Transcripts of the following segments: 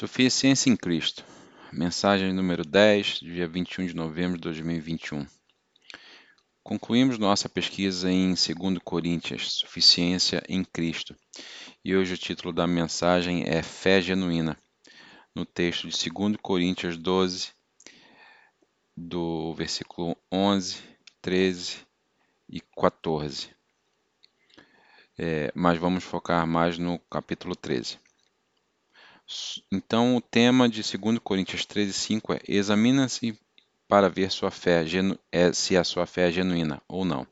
Suficiência em Cristo. Mensagem número 10, dia 21 de novembro de 2021. Concluímos nossa pesquisa em 2 Coríntios, Suficiência em Cristo. E hoje o título da mensagem é Fé Genuína, no texto de 2 Coríntios 12, do versículo 11, 13 e 14. É, mas vamos focar mais no capítulo 13. Então, o tema de 2 Coríntios 13, 5 é: examina-se para ver sua fé, é, se a sua fé é genuína ou não.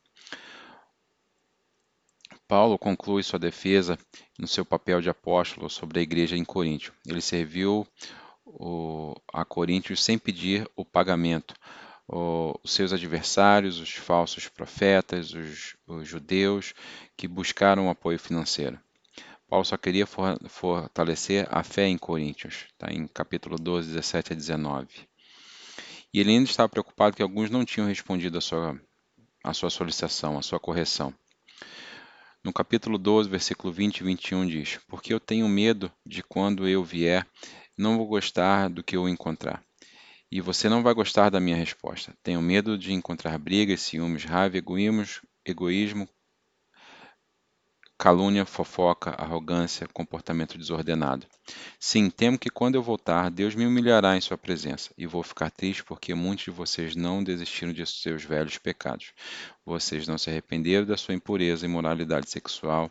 Paulo conclui sua defesa no seu papel de apóstolo sobre a igreja em Coríntio. Ele serviu o, a Coríntios sem pedir o pagamento. Os seus adversários, os falsos profetas, os, os judeus que buscaram apoio financeiro. Paulo só queria fortalecer a fé em Coríntios, tá? em capítulo 12, 17 a 19. E ele ainda estava preocupado que alguns não tinham respondido a sua, a sua solicitação, a sua correção. No capítulo 12, versículo 20 e 21 diz: Porque eu tenho medo de quando eu vier, não vou gostar do que eu encontrar. E você não vai gostar da minha resposta. Tenho medo de encontrar brigas, ciúmes, raiva, egoísmo, egoísmo calúnia, fofoca, arrogância, comportamento desordenado. Sim, temo que quando eu voltar, Deus me humilhará em sua presença, e vou ficar triste porque muitos de vocês não desistiram de seus velhos pecados. Vocês não se arrependeram da sua impureza e moralidade sexual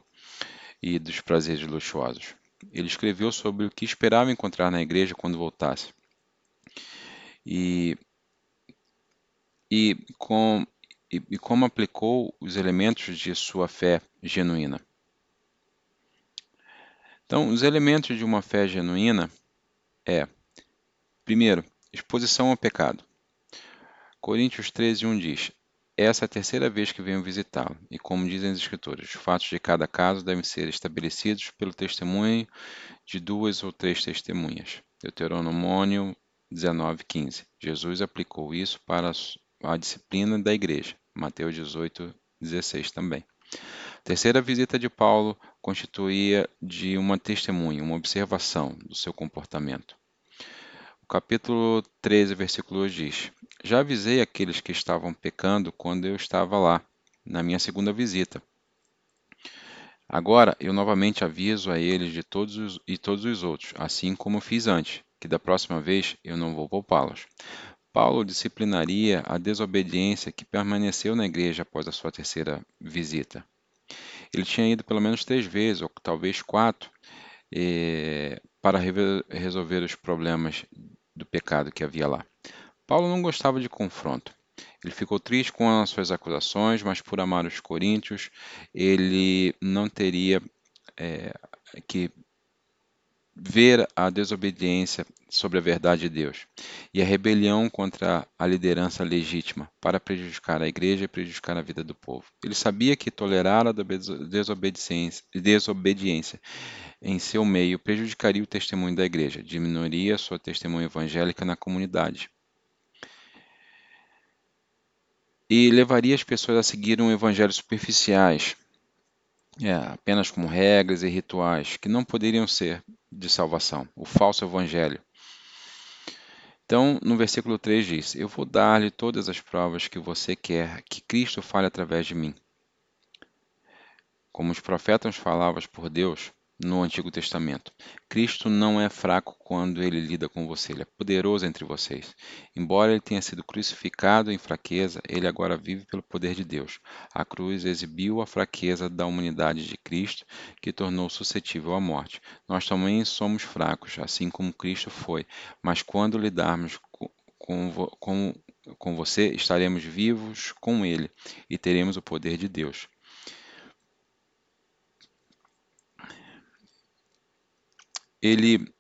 e dos prazeres luxuosos. Ele escreveu sobre o que esperava encontrar na igreja quando voltasse. E, e, com, e como aplicou os elementos de sua fé genuína. Então, os elementos de uma fé genuína é, primeiro, exposição ao pecado. Coríntios 13, 1 diz: Essa é a terceira vez que venho visitá-lo, e como dizem as Escrituras, os fatos de cada caso devem ser estabelecidos pelo testemunho de duas ou três testemunhas. Deuteronômio 19, 15. Jesus aplicou isso para a disciplina da igreja. Mateus 18, 16 também terceira visita de Paulo constituía de uma testemunha, uma observação do seu comportamento. O capítulo 13, versículo 2 diz: Já avisei aqueles que estavam pecando quando eu estava lá, na minha segunda visita. Agora eu novamente aviso a eles de todos os, e todos os outros, assim como fiz antes, que da próxima vez eu não vou poupá-los. Paulo disciplinaria a desobediência que permaneceu na igreja após a sua terceira visita. Ele tinha ido pelo menos três vezes, ou talvez quatro, eh, para resolver os problemas do pecado que havia lá. Paulo não gostava de confronto. Ele ficou triste com as suas acusações, mas por amar os coríntios, ele não teria é, que ver a desobediência sobre a verdade de Deus e a rebelião contra a liderança legítima para prejudicar a igreja e prejudicar a vida do povo. Ele sabia que tolerar a desobediência, desobediência em seu meio prejudicaria o testemunho da igreja, diminuiria sua testemunha evangélica na comunidade. E levaria as pessoas a seguir um evangelho superficiais, é, apenas como regras e rituais que não poderiam ser de salvação, o falso evangelho. Então, no versículo 3 diz: Eu vou dar-lhe todas as provas que você quer que Cristo fale através de mim. Como os profetas falavam por Deus, no Antigo Testamento. Cristo não é fraco quando ele lida com você, ele é poderoso entre vocês. Embora ele tenha sido crucificado em fraqueza, ele agora vive pelo poder de Deus. A cruz exibiu a fraqueza da humanidade de Cristo, que tornou suscetível à morte. Nós também somos fracos, assim como Cristo foi, mas quando lidarmos com, com, com você, estaremos vivos com ele e teremos o poder de Deus. Ele,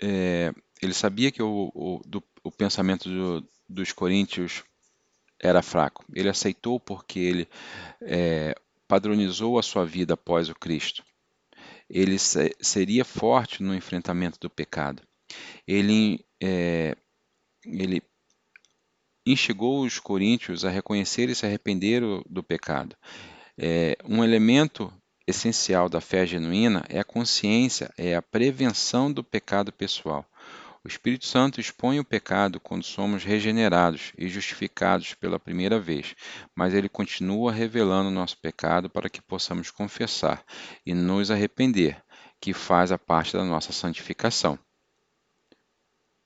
é, ele sabia que o, o, do, o pensamento do, dos coríntios era fraco. Ele aceitou porque ele é, padronizou a sua vida após o Cristo. Ele se, seria forte no enfrentamento do pecado. Ele, é, ele instigou os coríntios a reconhecer e se arrepender do pecado. É, um elemento essencial da fé genuína é a consciência, é a prevenção do pecado pessoal. O Espírito Santo expõe o pecado quando somos regenerados e justificados pela primeira vez, mas ele continua revelando nosso pecado para que possamos confessar e nos arrepender, que faz a parte da nossa santificação.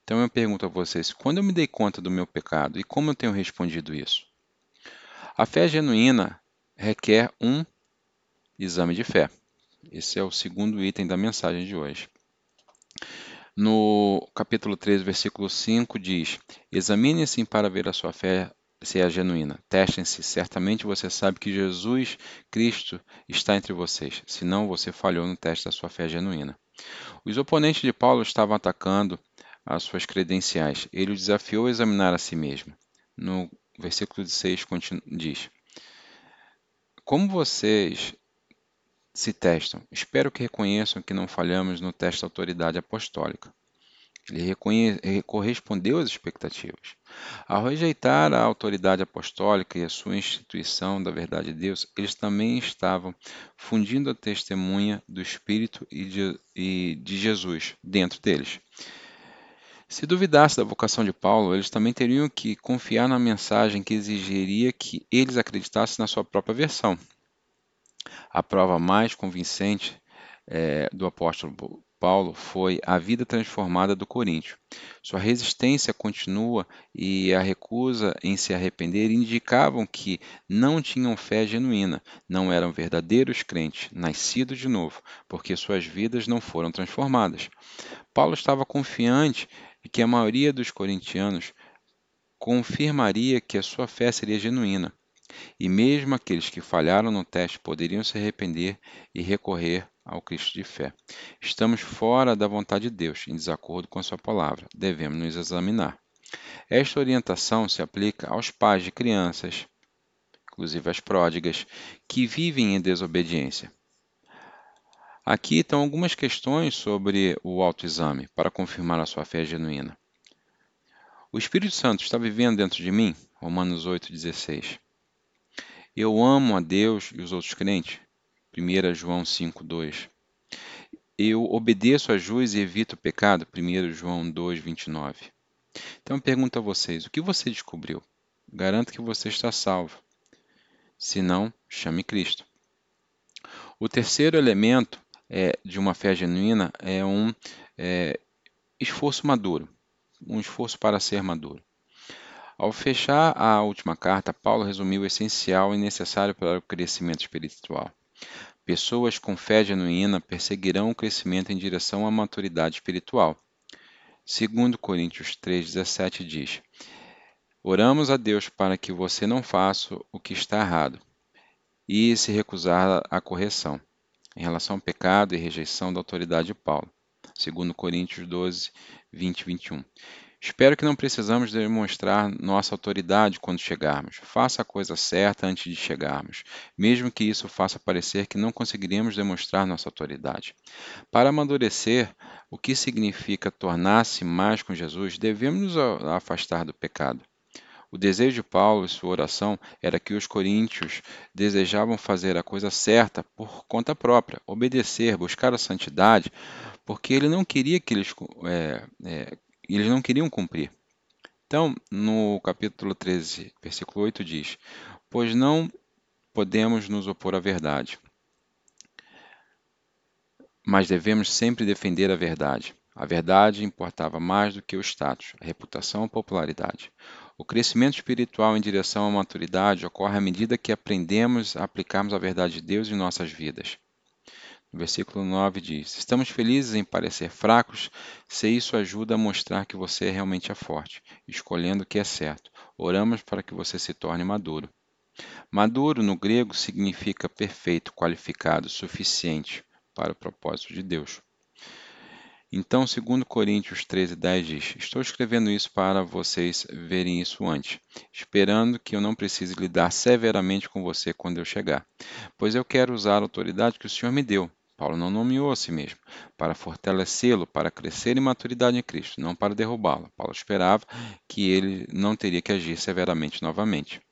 Então eu pergunto a vocês: quando eu me dei conta do meu pecado e como eu tenho respondido isso? A fé genuína requer um exame de fé. Esse é o segundo item da mensagem de hoje. No capítulo 3, versículo 5 diz: Examine-se para ver a sua fé se é genuína. Testem-se, certamente você sabe que Jesus Cristo está entre vocês, senão você falhou no teste da sua fé genuína. Os oponentes de Paulo estavam atacando as suas credenciais. Ele o desafiou a examinar a si mesmo. No versículo 6 diz: Como vocês se testam. Espero que reconheçam que não falhamos no teste da autoridade apostólica. Ele correspondeu às expectativas. Ao rejeitar a autoridade apostólica e a sua instituição da verdade de Deus, eles também estavam fundindo a testemunha do Espírito e de, e de Jesus dentro deles. Se duvidasse da vocação de Paulo, eles também teriam que confiar na mensagem que exigiria que eles acreditassem na sua própria versão. A prova mais convincente é, do apóstolo Paulo foi a vida transformada do Coríntio. Sua resistência continua e a recusa em se arrepender indicavam que não tinham fé genuína, não eram verdadeiros crentes, nascidos de novo, porque suas vidas não foram transformadas. Paulo estava confiante de que a maioria dos corintianos confirmaria que a sua fé seria genuína. E mesmo aqueles que falharam no teste poderiam se arrepender e recorrer ao Cristo de fé. Estamos fora da vontade de Deus, em desacordo com a sua palavra. Devemos nos examinar. Esta orientação se aplica aos pais de crianças, inclusive as pródigas, que vivem em desobediência. Aqui estão algumas questões sobre o autoexame para confirmar a sua fé genuína. O Espírito Santo está vivendo dentro de mim? Romanos 8,16. Eu amo a Deus e os outros crentes. 1 João 5:2. Eu obedeço a juiz e evito o pecado. 1 João 2:29. Então eu pergunto a vocês, o que você descobriu? Garanto que você está salvo. Se não, chame Cristo. O terceiro elemento é, de uma fé genuína é um é, esforço maduro, um esforço para ser maduro. Ao fechar a última carta, Paulo resumiu o essencial e necessário para o crescimento espiritual. Pessoas com fé genuína perseguirão o crescimento em direção à maturidade espiritual. Segundo Coríntios 3:17 diz: Oramos a Deus para que você não faça o que está errado e se recusar à correção em relação ao pecado e rejeição da autoridade de Paulo. Segundo Coríntios 12, 20 e 21. Espero que não precisamos demonstrar nossa autoridade quando chegarmos. Faça a coisa certa antes de chegarmos, mesmo que isso faça parecer que não conseguiríamos demonstrar nossa autoridade. Para amadurecer, o que significa tornar-se mais com Jesus, devemos nos afastar do pecado. O desejo de Paulo e sua oração era que os coríntios desejavam fazer a coisa certa por conta própria, obedecer, buscar a santidade, porque ele não queria que eles é, é, e eles não queriam cumprir. Então, no capítulo 13, versículo 8 diz: Pois não podemos nos opor à verdade, mas devemos sempre defender a verdade. A verdade importava mais do que o status, a reputação a popularidade. O crescimento espiritual em direção à maturidade ocorre à medida que aprendemos a aplicarmos a verdade de Deus em nossas vidas. Versículo 9 diz: Estamos felizes em parecer fracos, se isso ajuda a mostrar que você realmente é forte, escolhendo o que é certo. Oramos para que você se torne maduro. Maduro no grego significa perfeito, qualificado, suficiente para o propósito de Deus. Então, 2 Coríntios 13,10 diz: Estou escrevendo isso para vocês verem isso antes, esperando que eu não precise lidar severamente com você quando eu chegar, pois eu quero usar a autoridade que o Senhor me deu Paulo não nomeou a si mesmo, para fortalecê-lo, para crescer em maturidade em Cristo, não para derrubá-lo. Paulo esperava que ele não teria que agir severamente novamente.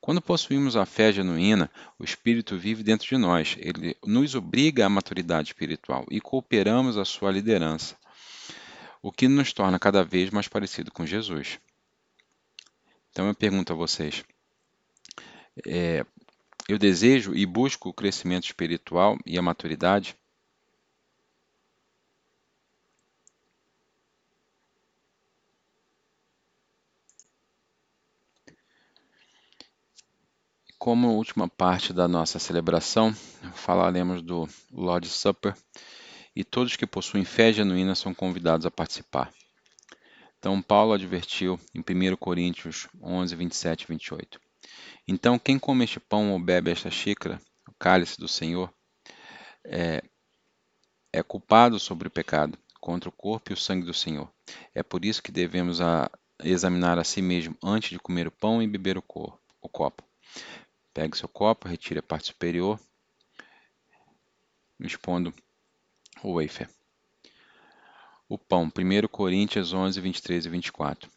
Quando possuímos a fé genuína, o Espírito vive dentro de nós, ele nos obriga à maturidade espiritual e cooperamos à sua liderança, o que nos torna cada vez mais parecido com Jesus. Então eu pergunto a vocês: é, eu desejo e busco o crescimento espiritual e a maturidade? Como última parte da nossa celebração, falaremos do Lord's Supper e todos que possuem fé genuína são convidados a participar. Então, Paulo advertiu em 1 Coríntios 11, 27 e 28. Então, quem come este pão ou bebe esta xícara, o cálice do Senhor, é, é culpado sobre o pecado, contra o corpo e o sangue do Senhor. É por isso que devemos a, examinar a si mesmo antes de comer o pão e beber o, corpo, o copo. Pegue seu copo, retire a parte superior, expondo o wafer. O pão, 1 Coríntios 11, 23 e 24.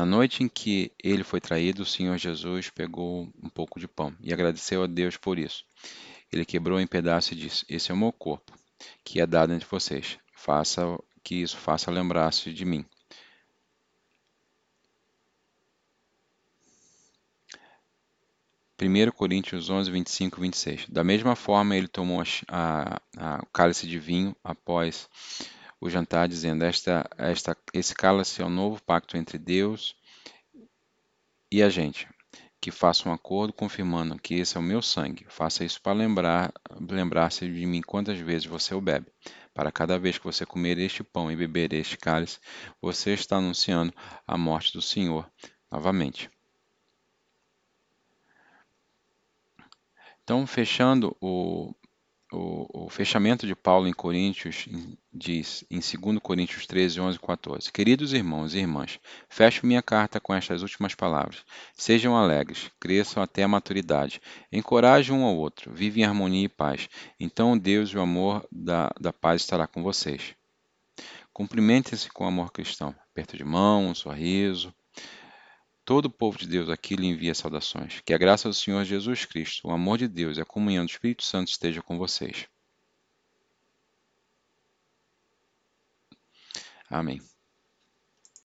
Na noite em que ele foi traído, o Senhor Jesus pegou um pouco de pão e agradeceu a Deus por isso. Ele quebrou em pedaços e disse: Esse é o meu corpo, que é dado entre vocês. Faça que isso faça lembrar-se de mim. 1 Coríntios 11, 25 e 26. Da mesma forma, ele tomou a, a, o cálice de vinho após o jantar, dizendo: esta, esta, Esse cálice é o novo pacto entre Deus e a gente, que faça um acordo confirmando que esse é o meu sangue. Faça isso para lembrar, lembrar-se de mim quantas vezes você o bebe. Para cada vez que você comer este pão e beber este cálice, você está anunciando a morte do Senhor novamente. Então, fechando o, o, o, fechamento de Paulo em Coríntios, diz em 2 Coríntios 13, 11 e 14: Queridos irmãos e irmãs, fecho minha carta com estas últimas palavras. Sejam alegres, cresçam até a maturidade, encorajem um ao outro, vivem em harmonia e paz. Então Deus e o amor da, da paz estará com vocês. Cumprimentem-se com amor cristão, aperto de mão, um sorriso, Todo o povo de Deus aqui lhe envia saudações. Que a graça do Senhor Jesus Cristo, o amor de Deus e a comunhão do Espírito Santo esteja com vocês. Amém.